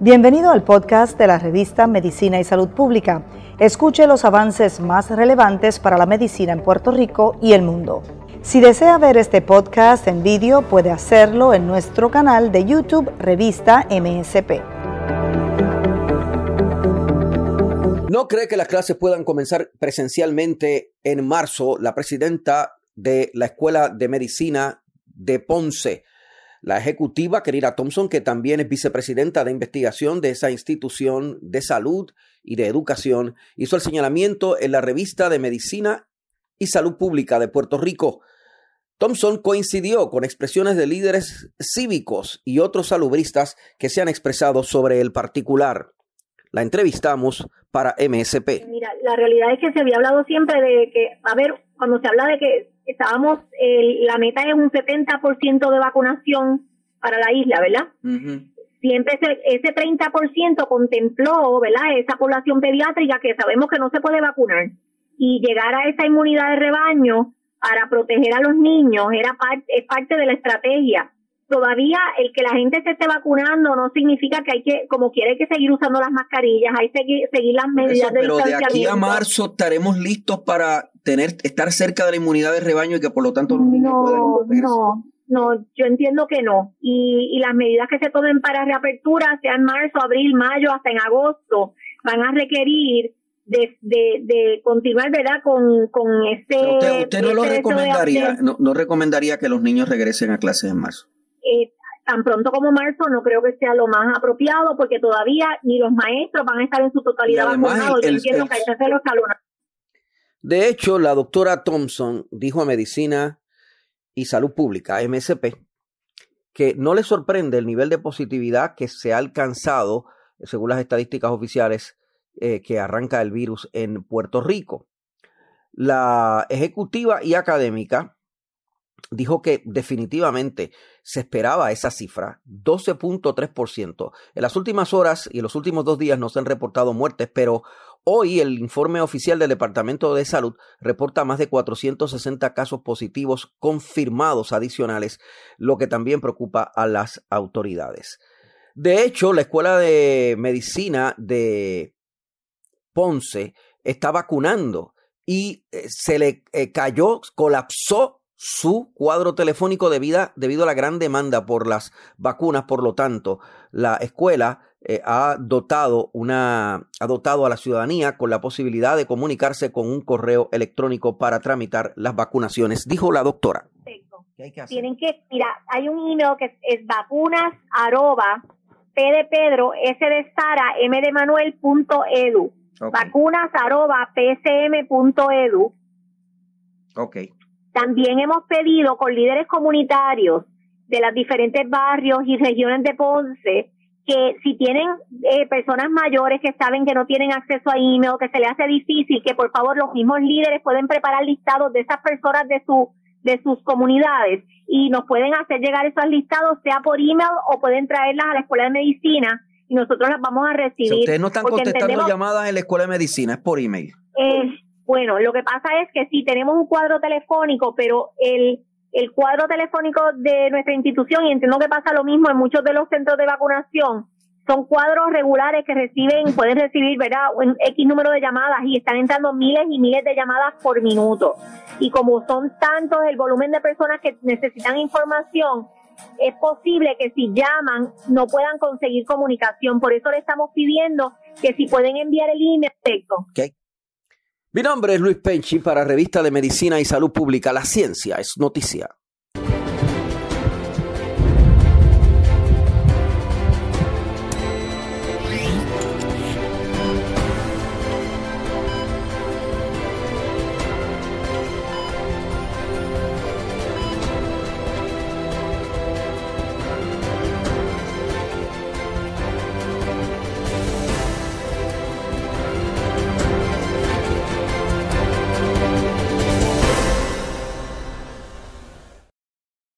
Bienvenido al podcast de la revista Medicina y Salud Pública. Escuche los avances más relevantes para la medicina en Puerto Rico y el mundo. Si desea ver este podcast en vídeo, puede hacerlo en nuestro canal de YouTube Revista MSP. ¿No cree que las clases puedan comenzar presencialmente en marzo? La presidenta de la Escuela de Medicina de Ponce, la ejecutiva Kerira Thompson, que también es vicepresidenta de investigación de esa institución de salud y de educación, hizo el señalamiento en la revista de Medicina y Salud Pública de Puerto Rico. Thompson coincidió con expresiones de líderes cívicos y otros salubristas que se han expresado sobre el particular. La entrevistamos para MSP. Mira, la realidad es que se había hablado siempre de que, a ver, cuando se habla de que estábamos, la meta es un 70% de vacunación para la isla, ¿verdad? Siempre ese, ese 30% contempló, ¿verdad? Esa población pediátrica que sabemos que no se puede vacunar. Y llegar a esa inmunidad de rebaño para proteger a los niños era parte, es parte de la estrategia todavía el que la gente se esté vacunando no significa que hay que, como quiere, hay que seguir usando las mascarillas, hay que seguir, seguir las medidas de distanciamiento. Pero de aquí a marzo estaremos listos para tener estar cerca de la inmunidad de rebaño y que por lo tanto los niños no, No, no, yo entiendo que no. Y, y las medidas que se tomen para reapertura, sea en marzo, abril, mayo, hasta en agosto, van a requerir de, de, de, continuar, ¿verdad? Con, con este... Usted, usted no lo recomendaría, no, no recomendaría que los niños regresen a clases en marzo. Tan pronto como marzo no creo que sea lo más apropiado porque todavía ni los maestros van a estar en su totalidad vacunados. Yo entiendo que hay que hacerlo De hecho, la doctora Thompson dijo a Medicina y Salud Pública, MSP, que no le sorprende el nivel de positividad que se ha alcanzado, según las estadísticas oficiales, eh, que arranca el virus en Puerto Rico. La ejecutiva y académica dijo que definitivamente se esperaba esa cifra, 12.3%. En las últimas horas y en los últimos dos días no se han reportado muertes, pero hoy el informe oficial del Departamento de Salud reporta más de 460 casos positivos confirmados adicionales, lo que también preocupa a las autoridades. De hecho, la Escuela de Medicina de Ponce está vacunando y eh, se le eh, cayó, colapsó su cuadro telefónico debido, debido a la gran demanda por las vacunas. Por lo tanto, la escuela eh, ha dotado una ha dotado a la ciudadanía con la posibilidad de comunicarse con un correo electrónico para tramitar las vacunaciones, dijo la doctora. Tienen que, mira, hay un email que es, vacunas arroba p de Pedro, s de Sara, m de Manuel punto edu. Vacunas arroba pcm punto edu. Ok. También hemos pedido con líderes comunitarios de los diferentes barrios y regiones de Ponce que si tienen eh, personas mayores que saben que no tienen acceso a email, que se les hace difícil, que por favor los mismos líderes pueden preparar listados de esas personas de su de sus comunidades y nos pueden hacer llegar esos listados sea por email o pueden traerlas a la escuela de medicina y nosotros las vamos a recibir. ustedes no están contestando llamadas en la escuela de medicina, es por email. Eh, bueno, lo que pasa es que sí tenemos un cuadro telefónico, pero el, el cuadro telefónico de nuestra institución, y entiendo que pasa lo mismo en muchos de los centros de vacunación, son cuadros regulares que reciben, pueden recibir, ¿verdad?, un X número de llamadas y están entrando miles y miles de llamadas por minuto. Y como son tantos el volumen de personas que necesitan información, es posible que si llaman no puedan conseguir comunicación. Por eso le estamos pidiendo que si pueden enviar el email. Okay. Mi nombre es Luis Penchi para Revista de Medicina y Salud Pública. La ciencia es noticia.